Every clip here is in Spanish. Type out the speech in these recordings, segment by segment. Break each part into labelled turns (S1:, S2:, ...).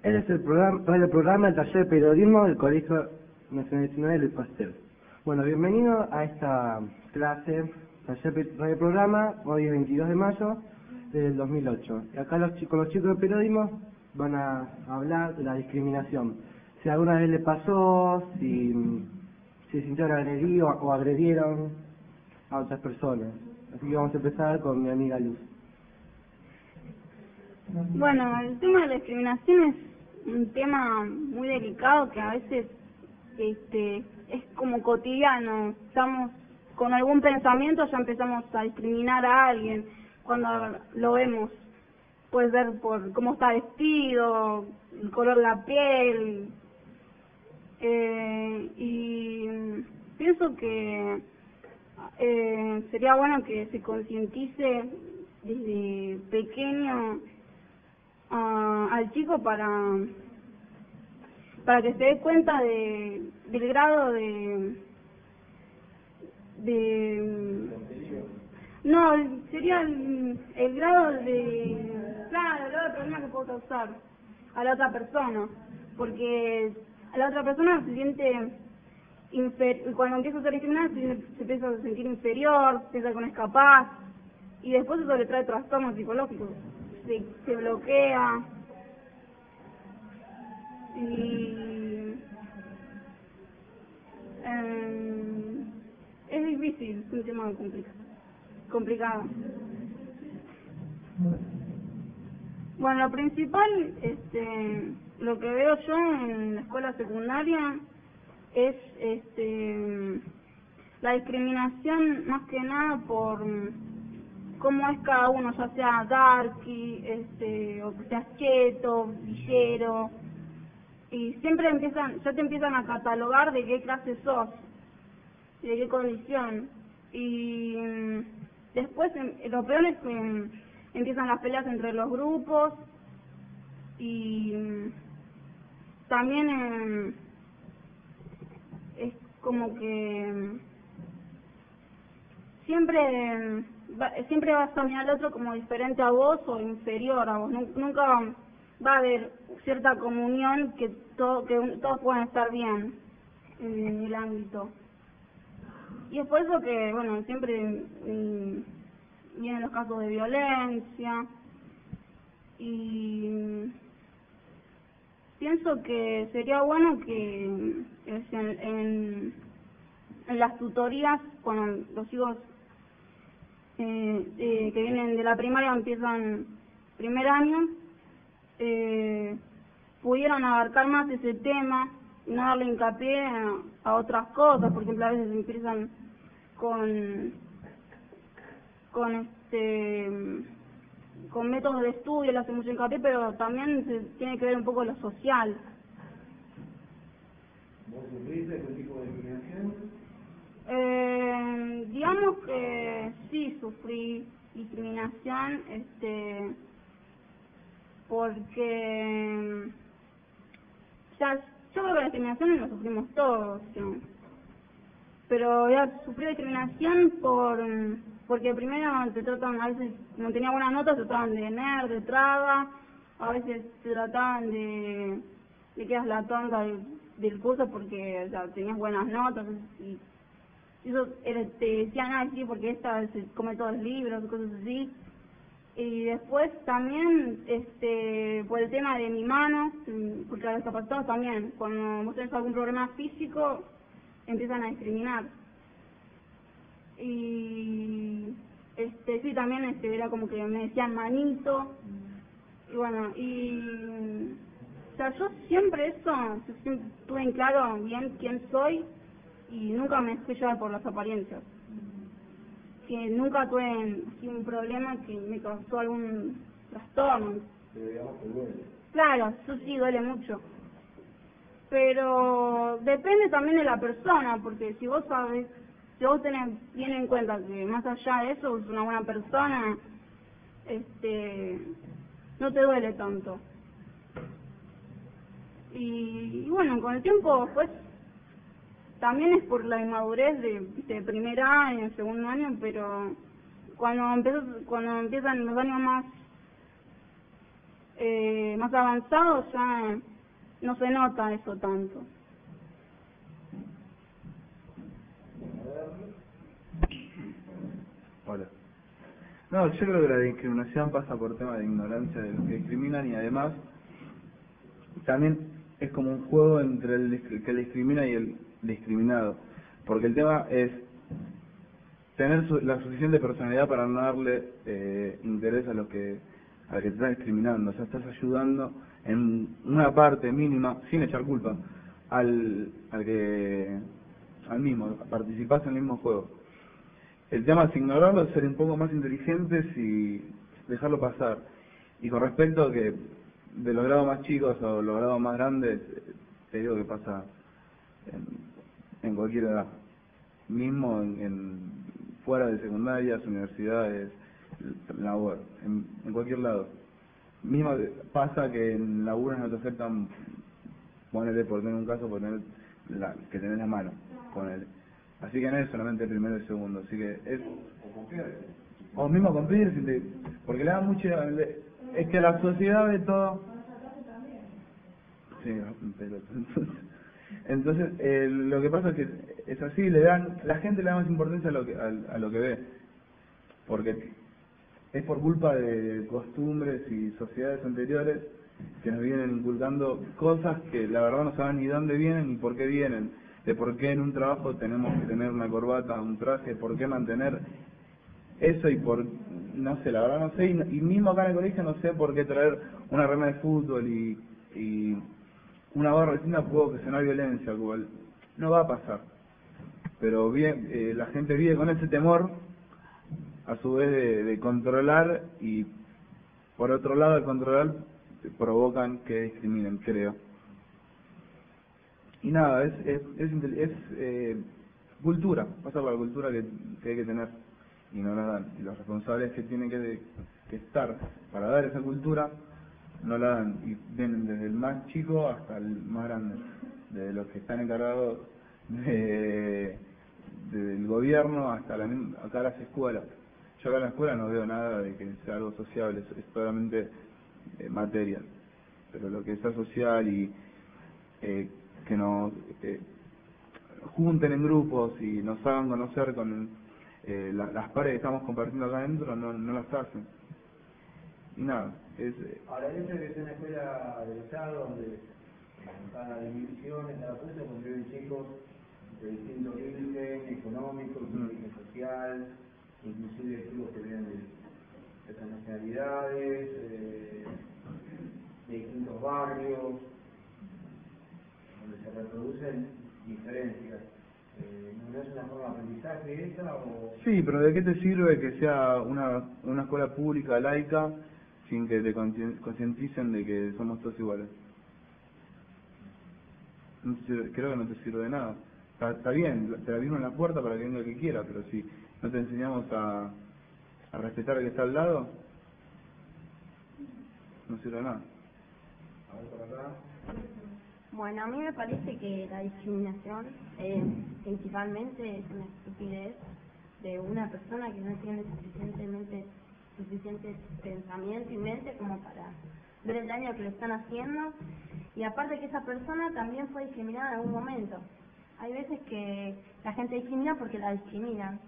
S1: Este es el programa, el programa del taller de periodismo del Colegio Nacional del Pastel. Bueno, bienvenido a esta clase, taller de programa, hoy es 22 de mayo del 2008. Y acá los chicos, los chicos de periodismo van a hablar de la discriminación. Si alguna vez le pasó, si se sintieron agredidos o agredieron a otras personas. Así que vamos a empezar con mi amiga Luz.
S2: Bueno, el tema de la discriminación es un tema muy delicado que a veces este es como cotidiano. Estamos con algún pensamiento ya empezamos a discriminar a alguien cuando lo vemos. Puede ser por cómo está vestido, el color de la piel. Eh, y pienso que eh, sería bueno que se concientice desde pequeño al chico para para que se dé cuenta de del grado de de no sería el, grado de claro el grado de problema que puedo causar a la otra persona porque a la otra persona se siente cuando empieza a ser discriminada se, se empieza a sentir inferior piensa que no es capaz y después eso le trae trastornos psicológicos se, bloquea y eh, es difícil, es un tema complicado. complicado. Bueno, lo principal, este, lo que veo yo en la escuela secundaria es este, la discriminación más que nada por cómo es cada uno, ya sea darky, este, o que seas cheto, villero, y siempre empiezan, ya te empiezan a catalogar de qué clase sos, de qué condición, y mm, después em, lo peor es que mm, empiezan las peleas entre los grupos, y mm, también em, es como que siempre siempre vas a mirar al otro como diferente a vos o inferior a vos. Nunca va a haber cierta comunión que, todo, que todos puedan estar bien en el ámbito. Y es por eso que, bueno, siempre mm, vienen los casos de violencia y pienso que sería bueno que en, en las tutorías, cuando los hijos eh, que vienen de la primaria empiezan primer año, eh, pudieran abarcar más ese tema y no darle hincapié a, otras cosas, por ejemplo a veces empiezan con con este con métodos de estudio, le hacen mucho hincapié, pero también se tiene que ver un poco lo social.
S1: ¿Vos?
S2: Eh, digamos que sí sufrí discriminación, este, porque ya yo creo que la discriminación lo sufrimos todos, pero ya sufrí discriminación por porque primero te tratan, a veces no tenía buenas notas, te trataban de nerd, de traga, a veces te trataban de, de que la tonta del, curso porque ya, tenías buenas notas y eso te decían, ah, sí, porque esta se come todos los libros, cosas así. Y después también, este, por el tema de mi mano, porque a los discapacitados también, cuando vos tenés algún problema físico, empiezan a discriminar. Y, este, sí, también este, era como que me decían manito, y bueno, y, o sea, yo siempre eso, siempre tuve en claro bien quién soy, y nunca me dejé llevar por las apariencias. Que nunca tuve un problema que me causó algún trastornos. Claro, eso sí duele mucho. Pero depende también de la persona, porque si vos sabes, si vos tenés bien en cuenta que más allá de eso es una buena persona, este, no te duele tanto. Y, y bueno, con el tiempo, pues, también es por la inmadurez de, de primer año, segundo año, pero cuando cuando empiezan los años más eh, más avanzados ya no se nota eso tanto.
S3: Hola. No, yo creo que la discriminación pasa por tema de ignorancia de los que discriminan y además también es como un juego entre el que discrimina y el discriminado. Porque el tema es tener su- la suficiente personalidad para no darle eh, interés a los que al que te estás discriminando. O sea, estás ayudando en una parte mínima, sin echar culpa, al, al que al mismo, participás en el mismo juego. El tema es ignorarlo, ser un poco más inteligentes y dejarlo pasar. Y con respecto a que de los grados más chicos o los grados más grandes, eh, te digo que pasa en, en cualquier edad. Mismo en, en fuera de secundarias, universidades, labor, en, en cualquier lado. Mismo pasa que en laburos no te aceptan, ponele por tener un caso, por tener la, que tenés la mano, ponele. Así que no es solamente el primero y el segundo, así que es... O mismo te- porque le da mucho... es que la sociedad ve todo... Sí, peloto. Entonces, entonces eh, lo que pasa es que es así, le dan, la gente le da más importancia a lo que, a, a lo que ve, porque es por culpa de costumbres y sociedades anteriores que nos vienen inculcando cosas que la verdad no saben ni dónde vienen ni por qué vienen, de por qué en un trabajo tenemos que tener una corbata, un traje, por qué mantener eso y por, no sé, la verdad no sé, y, y mismo acá en el colegio no sé por qué traer una rema de fútbol y, y una barra distinta puede ocasionar violencia, cual no va a pasar. Pero eh, la gente vive con ese temor, a su vez de, de controlar y por otro lado al controlar provocan que discriminen, creo. Y nada, es, es, es, es, eh, cultura, pasa por la cultura que, que hay que tener y no la dan. Y los responsables que tienen que, que estar para dar esa cultura no la dan y vienen desde el más chico hasta el más grande, desde los que están encargados de, del gobierno hasta la, acá las escuelas. Yo acá en la escuela no veo nada de que sea algo sociable, es, solamente eh, material. Pero lo que sea social y eh, que nos eh, junten en grupos y nos hagan conocer con eh, la- las pares que estamos compartiendo acá adentro, no, no las hacen. Nada, es, eh,
S4: Ahora, hecho de que sea una escuela del Estado, donde cada división, cada curso, conviven chicos de distinto origen económico,
S3: Mm.
S4: social, inclusive chicos que vienen de, de otras nacionalidades, eh, de distintos barrios, donde se reproducen diferencias. Eh, ¿No es una forma de aprendizaje esa o...?
S3: Sí, pero ¿de qué te sirve que sea una, una escuela pública, laica, sin que te concienticen de que somos todos iguales? No sirve- creo que no te sirve de nada. Está, está bien, te la en la puerta para que venga el que quiera, pero si no te enseñamos a, a respetar al que está al lado, no sirve de nada.
S5: Bueno, a mí me parece que la discriminación eh, principalmente es una estupidez de una persona que no tiene suficientemente suficiente pensamiento y mente como para ver el daño que le están haciendo y aparte que esa persona también fue discriminada en algún momento. Hay veces que la gente discrimina porque la discriminan.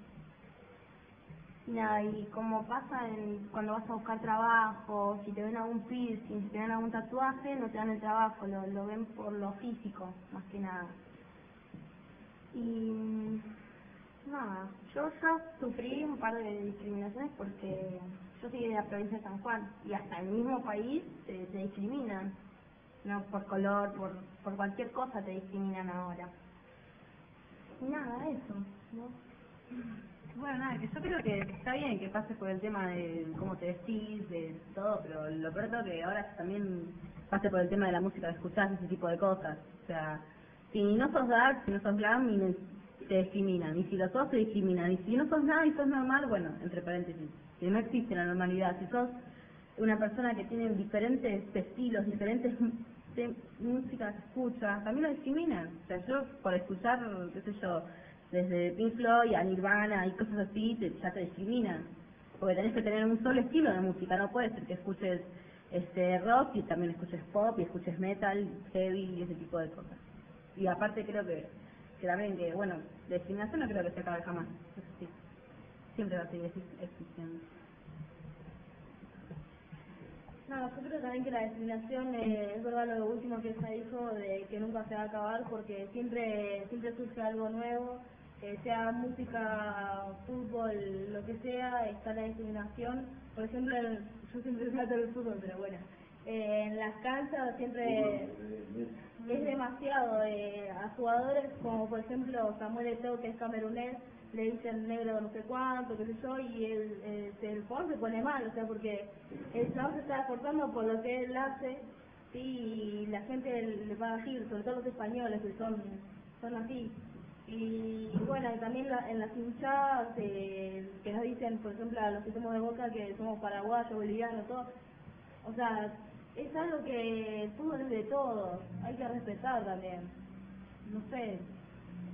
S5: Y nada, y como pasa en, cuando vas a buscar trabajo, si te ven algún piercing, si te ven algún tatuaje, no te dan el trabajo, lo, lo ven por lo físico, más que nada. Y nada, yo ya sufrí un par de discriminaciones porque yo soy de la provincia de San Juan y hasta el mismo país te, te discriminan, no por color, por, por cualquier cosa te discriminan ahora. Y nada, eso, ¿no?
S6: Bueno, nada, que yo creo que está bien que pases por el tema de cómo te vestís, de todo, pero lo peor es que ahora también pase por el tema de la música que escuchás, ese tipo de cosas. O sea, si no sos dark, si no sos glam, te discriminan. Y si lo sos, te discriminan. Y si no sos nada y sos normal, bueno, entre paréntesis, que no existe la normalidad. Si sos una persona que tiene diferentes estilos, diferentes de música que escucha, también lo discriminan. O sea, yo por escuchar, qué sé yo, desde Pink Floyd a Nirvana y cosas así, te, ya te discriminan. Porque tenés que tener un solo estilo de música, no puede ser que escuches este rock y también escuches pop y escuches metal, heavy y ese tipo de cosas. Y aparte creo que, que también que, bueno, la discriminación no creo que se acabe jamás, eso sí. Siempre va a seguir existiendo.
S7: No, yo creo también que la discriminación eh, es verdad lo último que se dijo de que nunca se va a acabar porque siempre siempre surge algo nuevo, eh, sea música, fútbol, lo que sea, está la discriminación. Por ejemplo, yo siempre trato del fútbol, pero bueno, eh, en las canchas siempre es demasiado. a jugadores como por ejemplo Samuel Eto'o, que es camerunés, le dicen negro no sé cuánto, qué sé yo, y el, el, jugador se pone mal, o sea, porque el chabón se está esforzando por lo que él hace, y la gente le va a decir, sobre todo los españoles, que son, son así. Y bueno, también en las hinchadas eh, que nos dicen, por ejemplo, a los que somos de Boca, que somos paraguayos, bolivianos, todo, o sea, es algo que el fútbol es de todos, hay que respetar también. No sé,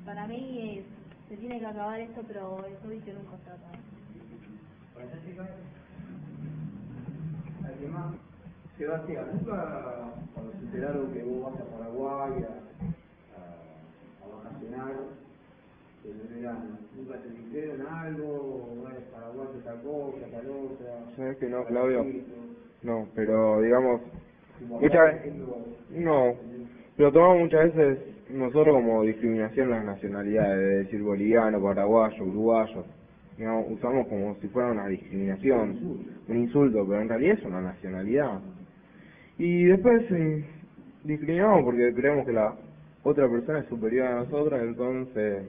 S7: para mí es se tiene que acabar esto, pero eso dice nunca está acá.
S4: ¿Alguien más? Sebastián, nunca cuando se enteraron que vos vas a Paraguay a, a, vacacionar en el verano, ¿nunca te dijeron algo? ¿O eres paraguayo tal cosa, tal otra?
S8: ¿Sabes que no, Claudio? No, pero digamos, muchas veces, no, pero tomamos muchas veces nosotros como discriminación las nacionalidades, de decir boliviano, paraguayo, uruguayo, digamos, usamos como si fuera una discriminación, un insulto, pero en realidad es una nacionalidad. Y después eh, discriminamos porque creemos que la otra persona es superior a nosotros, entonces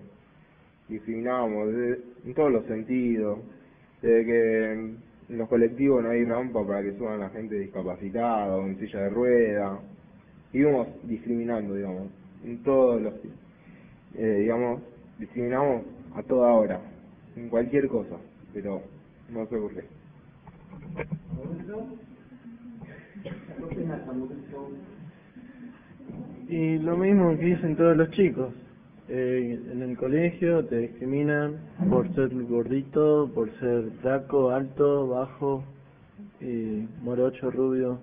S8: discriminamos en todos los sentidos, desde que en los colectivos no hay rampa para que suban la gente discapacitada o en silla de rueda, y vamos discriminando, digamos en todos los, eh, digamos, discriminamos a toda hora, en cualquier cosa, pero no por qué.
S9: Y lo mismo que dicen todos los chicos. Eh, en el colegio te discriminan por ser gordito, por ser flaco, alto, bajo, y morocho, rubio,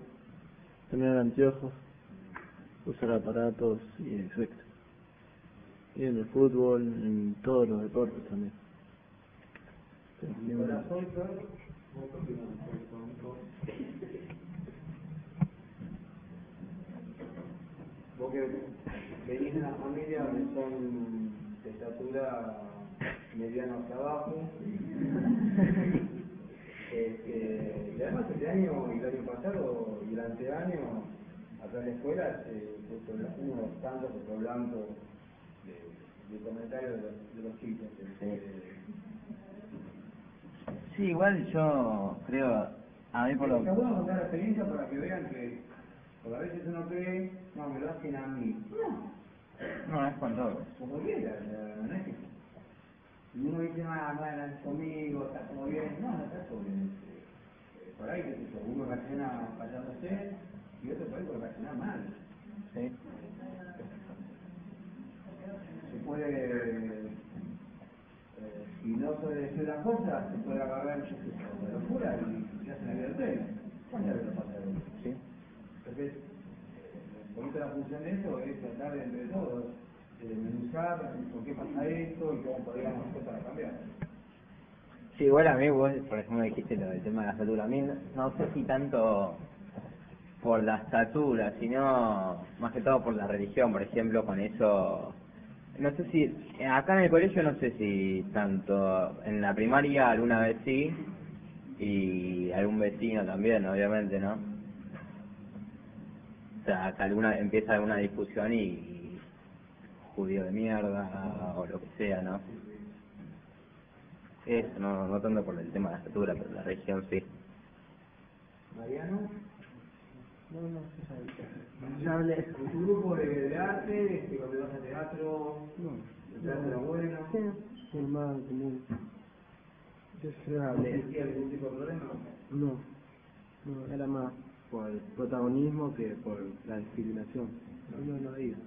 S9: tener anteojos usar aparatos y etc. Y en el fútbol, en todos los deportes también.
S4: Venís de una familia donde son de estatura mediana hacia abajo, este, y además este año y el año pasado y el anteaño acá en la escuela eh, uno tanto por blanco de, de comentarios de los, de los chicos. Este,
S10: sí. igual yo creo, a mí por lo
S4: que... bueno contar la experiencia para que vean que, porque a veces uno cree, no, me lo hacen a mí.
S10: No, no es con todos.
S4: Como quiera, no es que... Y uno dice, ah, no, conmigo, está todo bien. No, no está todo bien. Eh, por ahí, que sé uno reacciona fallándose y otro puede reaccionar mal. ¿sí? Se puede, eh, si no suele decir las cosas, se puede agarrar yo sé, de locura y se hace la vida. Entonces, eh, la función de eso es tratar entre todos de desmenuzar por qué pasa esto y cómo podríamos hacer para cambiar.
S10: Sí, igual a mí vos, por ejemplo, dijiste lo del tema de la salud. A mí no sé si tanto por la estatura, sino más que todo por la religión, por ejemplo, con eso, no sé si, acá en el colegio no sé si tanto, en la primaria alguna vez sí, y algún vecino también, obviamente, ¿no? O sea, que alguna, empieza alguna discusión y, judío de mierda, o lo que sea, ¿no? Eso, no, no tanto por el tema de la estatura, pero la religión sí.
S4: Mariano,
S1: No, no, sabe. Ya hablé.
S4: ¿en tu grupo de, de arte, este, cuando vas a teatro,
S1: No.
S4: el teatro era bueno?
S1: Sí, normal, común. Yo se hablé.
S4: ¿Existía algún tipo de problema?
S1: No, no, era más por el protagonismo que por la discriminación. No, no iba.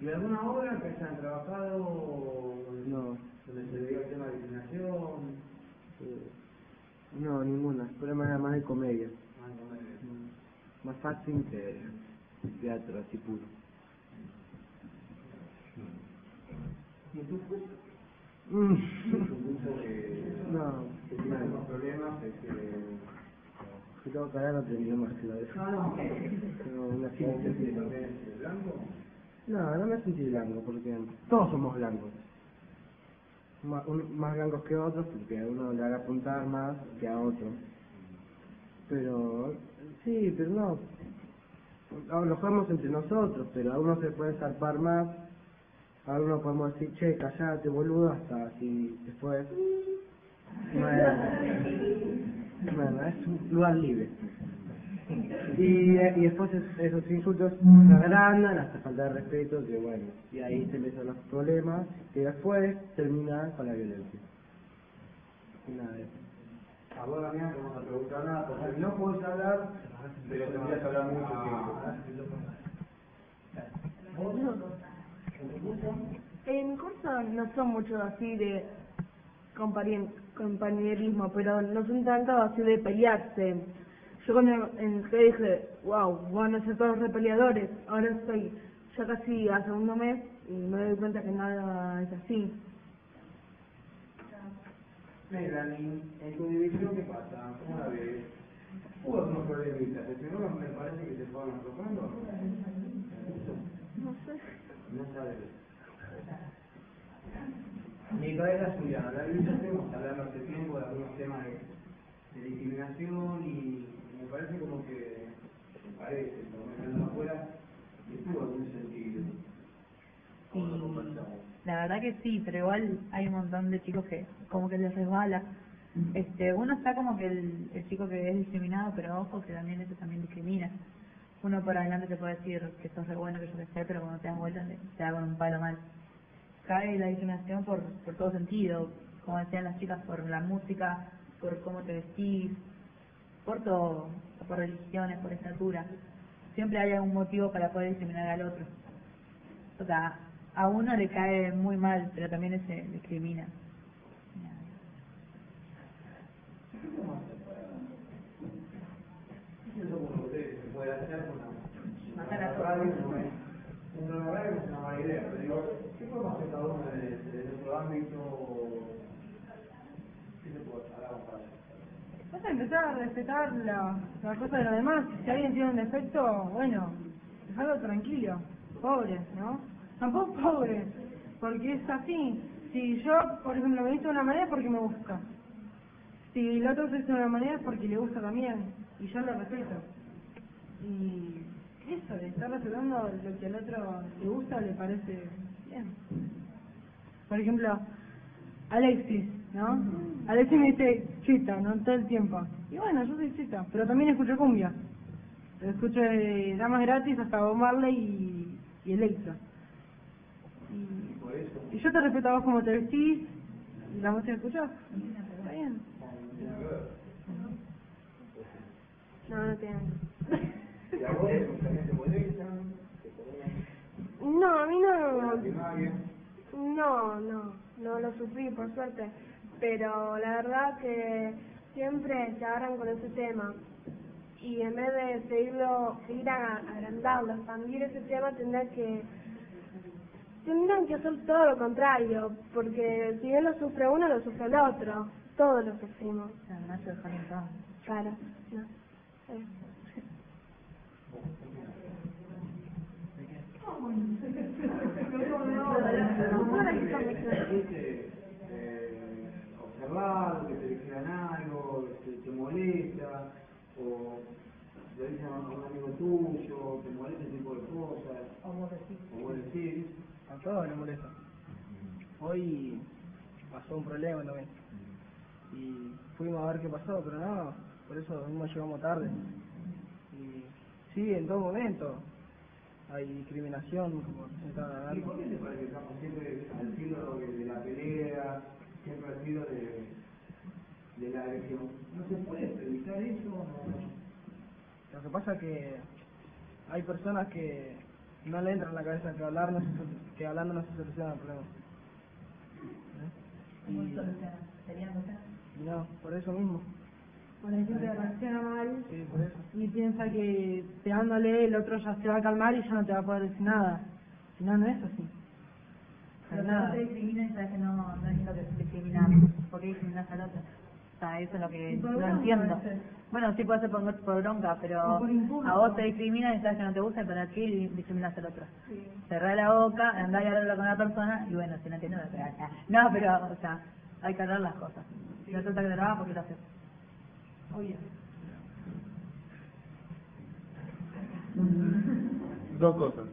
S4: ¿Y alguna obra que hayan trabajado
S1: No,
S4: donde se veía el tema de discriminación?
S1: eh, no, ninguna. El problema era más de comedia.
S4: Ah, no me-
S1: Mm, Más fácil que teatro así puro.
S4: ¿Y curso?
S1: Mm.
S4: ¿Un curso que,
S1: No,
S4: que tiene algunos problemas? Este,
S1: si tengo que hablar no tendría más que la
S4: no, no.
S1: Pero una
S4: ¿Vos sentís
S1: síntesis.
S4: también el blanco?
S1: No, no me sentí blanco porque todos somos blancos. Más, un- más blancos que otros porque a uno le haga apuntar más que a otro. Pero, sí, pero no. No, Lo jugamos entre nosotros, pero a uno se puede zarpar más. A uno podemos decir, che, callate, boludo, hasta así después. Bueno, bueno, es un lugar libre. Y, y después es- esos insultos se agrandan hasta falta de respeto, que bueno, y ahí se empiezan los problemas, que después terminan con la violencia. Y nada de eso.
S4: A vos, Damián, vamos a preguntar nada, porque no podés hablar, pero tendrías que hablar mucho tiempo.
S11: En mi curso no son muchos así de compari- compañerismo, pero no son tanto así de pelearse. Yo cuando entré dije, wow, van a ser todos repeleadores. Ahora estoy ya casi a segundo mes y me doy cuenta que nada es así.
S4: Melanie, en tu división, ¿qué pasa? ¿Cómo la ves? Hubo algunos problemitas. El primero me parece que se fueron aflojando.
S11: No sé.
S4: No sabes. Mi cabeza suya, la división estuvimos hablando hace tiempo de algunos temas de, de discriminación y me parece como que, me parece, por lo afuera, que tuvo algún sentido. Conversamos.
S12: La verdad que sí, pero igual hay un montón de chicos que como que les resbala. Este, uno está como que el, el chico que es discriminado, pero ojo que también eso también discrimina. Uno por adelante te puede decir que sos re bueno, que yo que sé, pero cuando te das vuelta te, te da con un palo mal. Cae la discriminación por, por todo sentido, como decían las chicas, por la música, por cómo te vestís, por todo, por religiones, por estatura. Siempre hay algún motivo para poder discriminar al otro. O sea, a uno le cae muy mal, pero también se discrimina.
S4: Eso como ustedes se puede hacer con una,
S12: Matar a
S4: una
S12: todos.
S4: radio, no es, una radio no es una mala idea, pero digo, ¿qué podemos hacer cada uno desde, desde nuestro ámbito? ¿Qué se puede hacer? Hagamos para eso.
S11: Respetar la, la cosa de los demás. Si alguien tiene un defecto, bueno, dejarlo tranquilo. Pobres, ¿no? Tampoco pobres, porque es así. Si yo, por ejemplo, me visto de una manera es porque me gusta. Si el otro se viste de una manera es porque le gusta también. Y yo lo respeto. Y eso, de estar respetando lo que al otro le gusta le parece bien. Por ejemplo, Alexis, ¿no? Alexis me dice chita, ¿no? Todo el tiempo. Y bueno, yo soy chita, pero también escucho cumbia. Escucho de Damas Gratis hasta Bob Marley y, y Electra. Y,
S4: Por eso,
S11: y yo te respeto a vos como te vestís y la música que escuchás. Está bien.
S5: No, no tiene.
S4: ¿y a
S5: No, a mí no. No, no, no lo sufrí por suerte, pero la verdad que siempre se agarran con ese tema y en vez de seguirlo, seguir a agrandarlo, expandir ese tema, tendrán que tendrán que hacer todo lo contrario, porque si bien lo sufre uno, lo sufre el otro, todos lo sufrimos,
S12: No se dejan en paz.
S5: claro. No.
S4: que te dijeran algo, que te molesta, o le dicen a un amigo tuyo, te molesta ese tipo de cosas, o vos decís,
S1: A todos les molesta. Hoy pasó un problema también.
S13: y fuimos a ver qué pasó, pero no, por eso mismo llegamos tarde. Y sí, en todo momento hay discriminación, como se está
S4: ¿Y
S13: hablando.
S4: por qué te parece que estamos siempre al filo de la pelea, siempre al filo de, de la agresión? ¿No se puede evitar eso? No,
S13: Lo que pasa es que hay personas que no le entran en la cabeza que hablar no se, sol- que hablando no se soluciona el problema. ¿Eh?
S12: ¿Cómo
S13: Y- no, por eso mismo.
S14: Bueno, hay gente que reacciona mal
S13: Sí, por eso.
S14: y piensa que pegándole el otro ya se va a calmar y ya no te va a poder decir nada. Si no, no es así.
S12: Pero
S14: Nada.
S12: no te discriminan, sabes que no, no es lo que es discriminar. ¿Por qué discriminas al otro? O sea, eso es lo que
S14: Y
S12: no
S14: bronca
S12: entiendo. Bueno, sí puede ser por, por bronca, pero
S14: por impulso.
S12: a vos te discriminan y sabes que no te gusta, y para qué discriminas al otro. Cerrá la boca, andá y hablarlo con la persona, y bueno, si no entiendo, no te hagas. No, pero, o sea, hay que hablar las cosas. Si no está que te lo hagas, ¿por qué lo haces?
S14: Obvio.
S3: Dos cosas.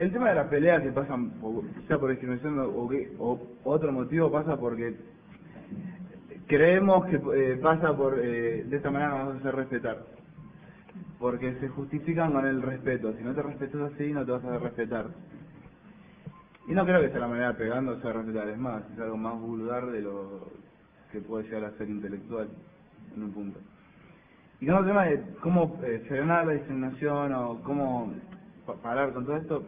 S3: El tema de las peleas que pasan, o sea por discriminación o, o que- o otro motivo, pasa porque creemos que eh, pasa por, eh, de esta manera nos vamos a hacer respetar. Porque se justifican con el respeto. Si no te respetas así, no te vas a hacer respetar. Y no creo que sea la manera de pegándose a respetar. Es más, es algo más vulgar de lo que puede llegar a ser intelectual en un punto. Y con el tema de cómo eh, frenar la discriminación o cómo pa- parar con todo esto,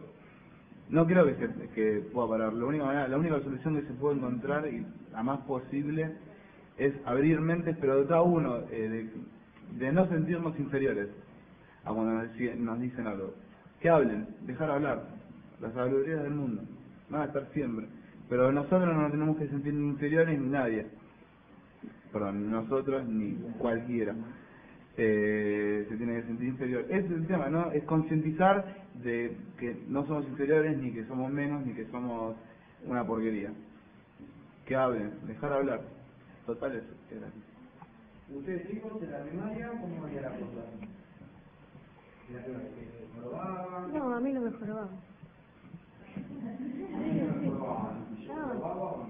S3: no creo que, se, que pueda parar. La única, manera, la única solución que se puede encontrar, y la más posible, es abrir mentes, pero de cada uno, eh, de, no sentirnos inferiores a cuando nos, nos dicen algo. Que hablen, dejar hablar. Las sabidurías del mundo van a estar siempre. Pero nosotros no tenemos que sentir inferiores ni nadie. Perdón, nosotros ni cualquiera eh, se tiene que sentir inferior. Ese es el tema, ¿no? Es concientizar de que no somos inferiores, ni que somos menos, ni que somos una porquería. Que hablen, dejar hablar. Total, eso. era.
S4: Ustedes chicos en la primaria, ¿cómo venía la cosa?
S14: No, a mí no me jorobaban. No,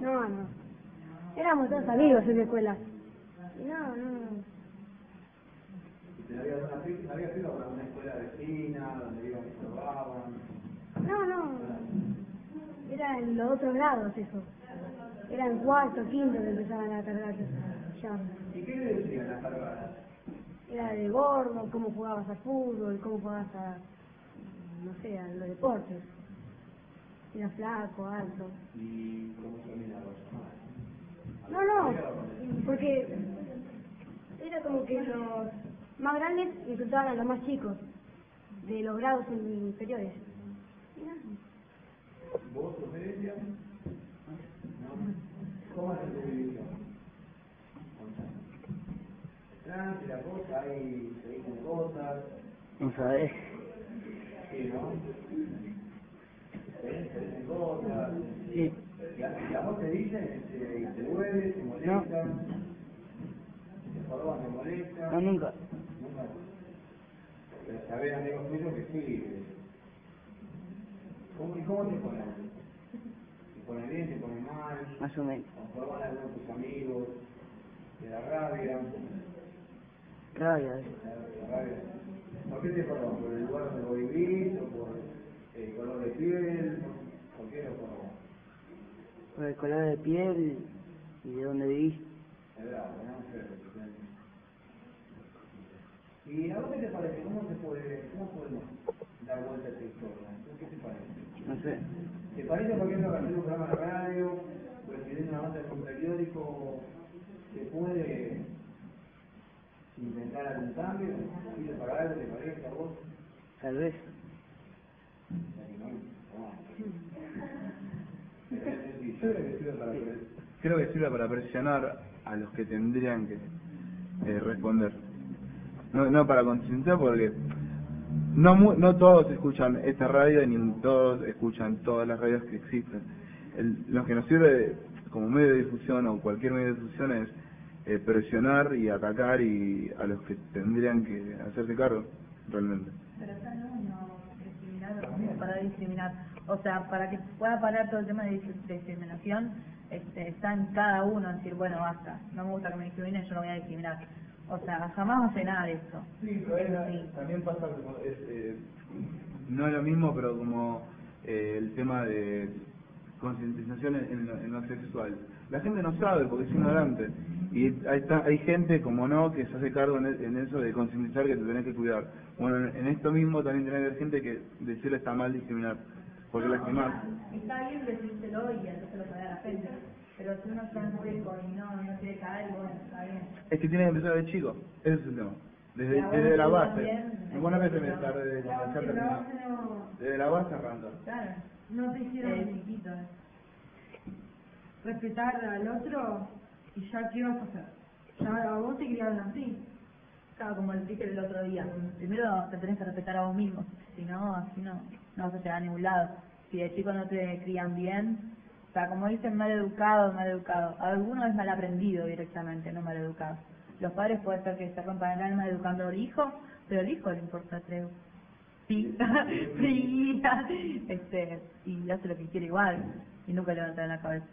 S14: no, no. Éramos todos amigos en la escuela. No, no.
S4: ¿Y había, había sido a una escuela vecina, donde iban y probaban?
S14: No, no. Era en los otros grados eso. Era en cuarto, quinto que empezaban a cargar ya.
S4: ¿Y qué le decían las cargadas?
S14: Era de gordo, cómo jugabas al fútbol, cómo jugabas a, no sé, a los deportes. Era flaco, alto.
S4: ¿Y cómo se?
S14: No, no, porque era como que los más grandes insultaban a los más chicos, de los grados inferiores.
S4: ¿Vos, Ofelia? ¿No? ¿Cómo es tu división? Tranqui, la cosa, ahí se dicen cosas,
S15: No sabés.
S4: sí, ¿no? Se se dicen cosas.
S15: Sí.
S4: Y a, y a vos te dicen, se, te duele, te molestan, te joroban, te molestan.
S15: No, nunca.
S4: Nunca. Sabés, amigos tuyos, que sí. eh. ¿Cómo, ¿Y cómo te ponen? ¿Te ponen bien, te ponen mal?
S15: Más o menos.
S4: ¿O algunos de tus amigos? ¿Te da rabia?
S15: Rabia.
S4: ¿Te da rabia? ¿Por qué te joroban? ¿Por el lugar donde vivís? ¿O por el color de piel? ¿Por qué lo joroban?
S15: Por el color de piel y de dónde vivís.
S4: Es verdad, ¿no? Sí. ¿Y a vos qué te parece? ¿Cómo se puede, cómo podemos dar vuelta a esta historia? ¿Qué te parece?
S15: No sé.
S4: ¿Te parece, por ejemplo, que hacer un programa de radio, o escribir una nota en un periódico, se puede inventar algún cambio? ¿Sirve para algo? ¿Te parece a vos?
S15: Tal vez.
S3: Creo que sirve para presionar a los que tendrían que eh, responder. No, no para concientizar porque no no todos escuchan esta radio ni todos escuchan todas las radios que existen. El, lo que nos sirve como medio de difusión o cualquier medio de difusión es eh, presionar y atacar y a los que tendrían que hacerse cargo realmente.
S12: Pero está no, no para discriminar. O sea, para que pueda parar todo el tema de discriminación, este, está en cada uno decir, bueno, basta, no me gusta que me discriminen, yo no voy a discriminar. O sea, jamás va a cenar esto.
S3: Sí, pero ahí también pasa como, es, eh, no es lo mismo, pero como eh, el tema de concientización en, en lo, en lo sexual. La gente no sabe porque es ignorante. Y ahí está, hay gente, como no, que se hace cargo en, en eso de concientizar que te tenés que cuidar. Bueno, en, en esto mismo también tiene que haber gente que decirle está mal discriminar. Porque lastimar.
S12: Está bien decírselo y entonces lo sabe la gente. Pero si uno está en seco y no, no quiere caer, bueno, está bien.
S3: Es que tiene que empezar de chico. Ese es el tema. Desde,
S12: Ya,
S3: desde la base. buena vez empezar desde,
S16: pero no,
S3: desde la base arranca.
S12: Claro.
S16: no te hicieron
S12: Eh, chiquito, eh.
S16: respetar al otro y ya qué vas a hacer. Ya a vos te criaron así.
S12: Claro, como el dije el otro día. Primero te tenés que respetar a vos mismo. Si no, así no, no vas a llegar a ningún lado. Si de chico no te crían bien, o sea, como dicen, mal educado, mal educado. Alguno es mal aprendido directamente, no mal educado. Los padres puede ser que se rompan el alma educando al hijo, pero al hijo le importa tres sí, fría, este, y hace lo que quiere igual, y nunca levanta la cabeza.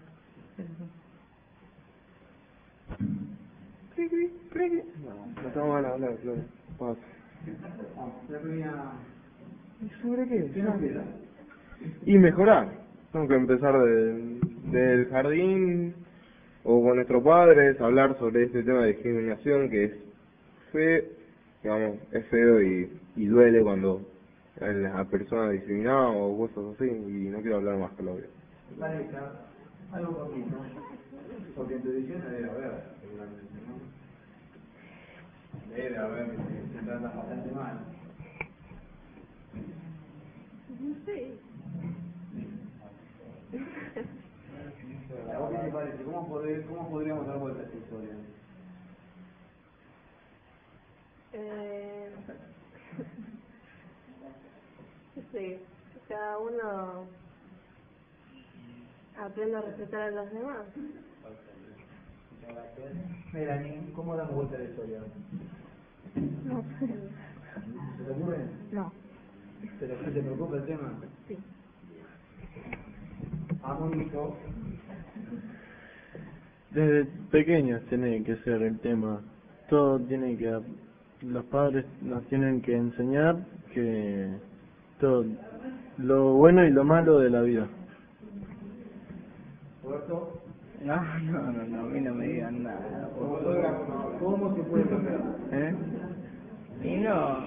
S8: No, no tengo ganas de hablar, Flores. ¿Y sobre qué? Y mejorar. Tengo que empezar de- del jardín o con nuestros padres, hablar sobre este tema de discriminación que es feo, digamos, es feo y, y duele cuando la persona discriminada o cosas así y no quiero hablar más que lo obvio.
S4: Algo poquito. Porque en tu edición debe haber, seguramente, ¿no? Debe haber que se trata bastante mal.
S2: No sé.
S4: ¿A vos qué te parece? ¿Cómo, podré- cómo podríamos dar vuelta a esta historia?
S14: Eh, sí, cada uno aprende a respetar a los demás.
S4: Melanie, ¿cómo damos vuelta a la historia?
S14: No sé.
S4: ¿Se te ocurre?
S14: No.
S4: ¿Pero te preocupa el tema?
S14: Sí.
S9: Desde pequeños tiene que ser el tema. Todo tiene que. Los padres nos tienen que enseñar que. Todo. Lo bueno y lo malo de la vida.
S4: ¿Roberto?
S17: No, no, no, no, a mí no me digan nada.
S4: ¿cómo se puede cambiar?
S17: ¿Eh? Y no,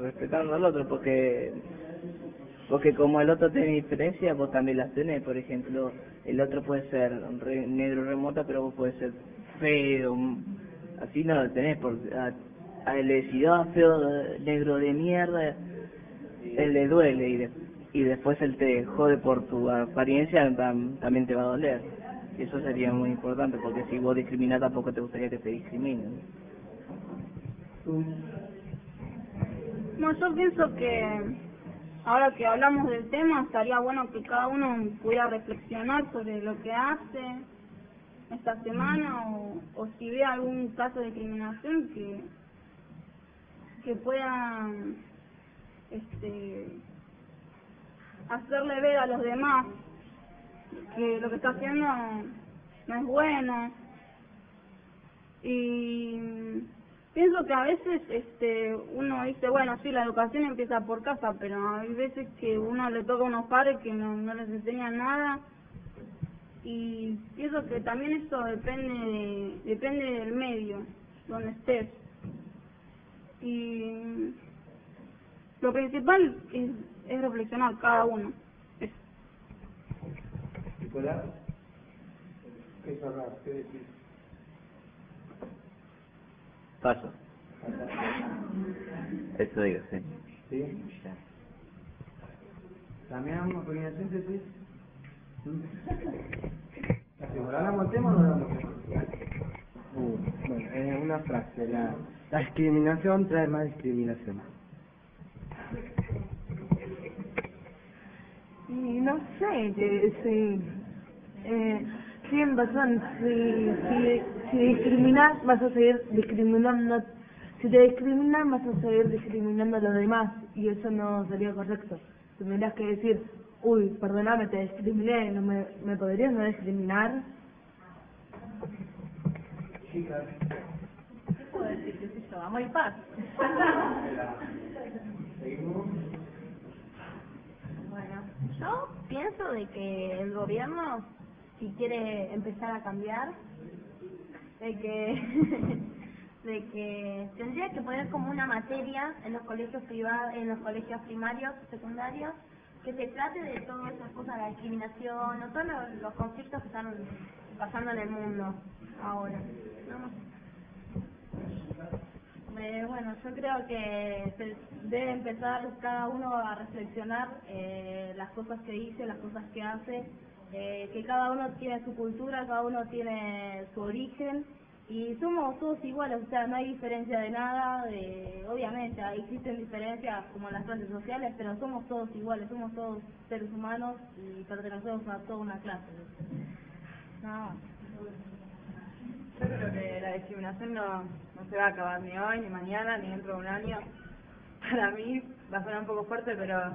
S17: respetando al otro, porque porque como el otro tiene diferencias, vos también las tenés. Por ejemplo, el otro puede ser re- negro remota, pero vos puedes ser feo. mm, Así no lo tenés, porque a, a él le decís, "Ah, feo, negro de mierda, él le duele y, de- y después él te jode por tu apariencia, tam- también te va a doler. Y eso sería muy importante, porque si vos discriminás tampoco te gustaría que te discriminen.
S2: No, yo pienso que ahora que hablamos del tema estaría bueno que cada uno pudiera reflexionar sobre lo que hace esta semana o, si ve algún caso de discriminación que que pueda este hacerle ver a los demás que lo que está haciendo no es bueno. Y pienso que a veces este uno dice bueno sí la educación empieza por casa pero hay veces que uno le toca a unos padres que no, no les enseñan nada y pienso que también eso depende de- depende del medio donde estés y lo principal es, es reflexionar cada uno Eso.
S4: ¿qué.
S17: Paso. Eso digo, sí.
S4: ¿Sí? ¿También alguna pequeña síntesis? ¿Hablamos el tema o no hablamos el tema?
S1: Uh, bueno, eh, una frase, la, la discriminación trae más discriminación.
S16: Y no sé, que si, eh, tienen razón, si, si, si discriminas vas a seguir discriminando, si te discriminan vas a seguir discriminando a los demás y eso no sería correcto. Tendrías que decir,
S11: uy, perdóname, te discriminé, no me, ¿me podrías no discriminar?
S7: ¿Qué puedo decir? ¿Qué sé yo? Y paz.
S5: Bueno, yo pienso de que el gobierno, si quiere empezar a cambiar, de que de que tendría que poner como una materia en los colegios privados, en los colegios primarios, secundarios, que se trate de todas esas cosas, la discriminación, o todos los, los conflictos que están pasando en el mundo ahora.
S7: Eh, bueno, yo creo que se debe empezar cada uno a reflexionar eh, las cosas que dice, las cosas que hace, eh, que cada uno tiene su cultura, cada uno tiene su origen y somos todos iguales, o sea, no hay diferencia de nada, de, obviamente existen diferencias como las clases sociales, pero somos todos iguales, somos todos seres humanos y pertenecemos a toda una clase. Más.
S18: Yo creo que la discriminación no, no se va a acabar ni hoy, ni mañana, ni dentro de un año. Para mí va a sonar un poco fuerte, pero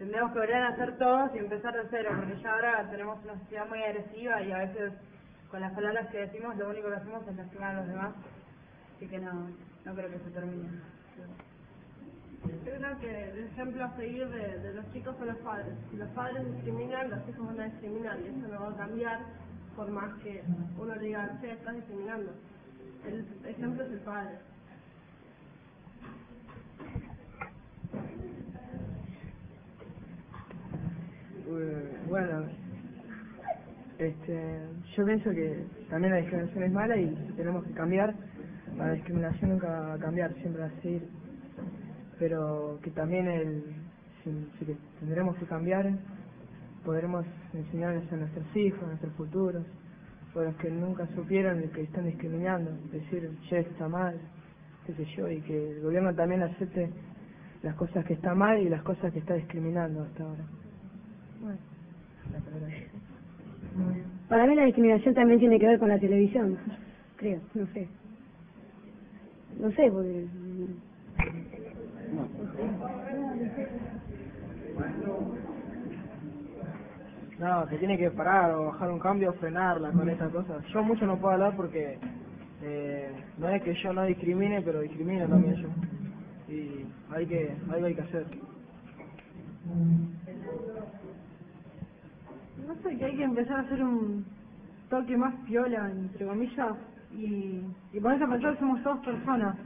S18: tendremos que volver a hacer todos y empezar de cero, porque ya ahora tenemos una sociedad muy agresiva y a veces con las palabras que decimos lo único que hacemos es lastimar a los demás. Así que no, no creo que se termine.
S14: Yo creo que el ejemplo a seguir de, los chicos son los padres. Si los padres discriminan, los hijos van a discriminar y eso no va a cambiar por más que uno diga, che, estás discriminando. El ejemplo es el padre.
S19: Eh, Bueno, este, yo pienso que también la discriminación es mala y tenemos que cambiar. La discriminación nunca va a cambiar, siempre va a seguir. Pero que también el, si, que tendremos que cambiar, podremos enseñarles a nuestros hijos, a nuestros futuros, a los que nunca supieron de que están discriminando, decir, che, está mal, qué sé yo, y que el gobierno también acepte las cosas que está mal y las cosas que está discriminando hasta ahora. Bueno, la palabra es-
S4: Para mí la discriminación también tiene que ver con la televisión, creo, no sé. No sé, porque...
S19: No, se tiene que parar o bajar un cambio o frenarla con esas cosas. Yo mucho no puedo hablar porque eh, no es que yo no discrimine, pero discrimino también yo. Y hay que, algo hay que hacer.
S11: No sé, que hay que empezar a hacer un toque más piola, entre comillas, y, y ponerse a pensar que somos todos personas,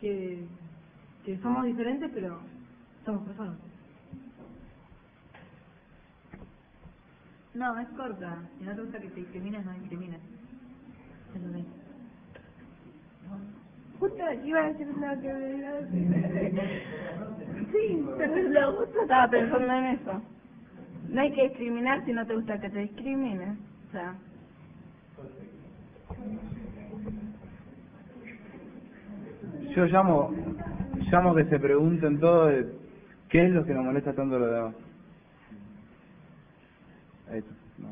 S11: que, que somos diferentes, pero somos personas.
S7: No, es corta. Si no te gusta que te discrimines, no discrimines. Es lo mismo.
S14: Justo iba a decir una que me. Sí, pero lo justo estaba pensando en eso. No hay que discriminar si no te gusta que te discriminen. O sea,
S3: Yo llamo, llamo que se pregunten todo de qué es lo que nos molesta tanto a los demás. Eso, no.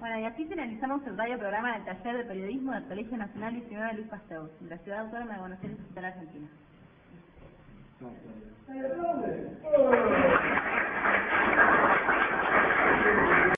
S7: Bueno, y así finalizamos el radio programa del taller de periodismo del Colegio Nacional 19 Luis Pasteur, de la Ciudad Autónoma de Buenos Aires, Central Argentina.
S20: No.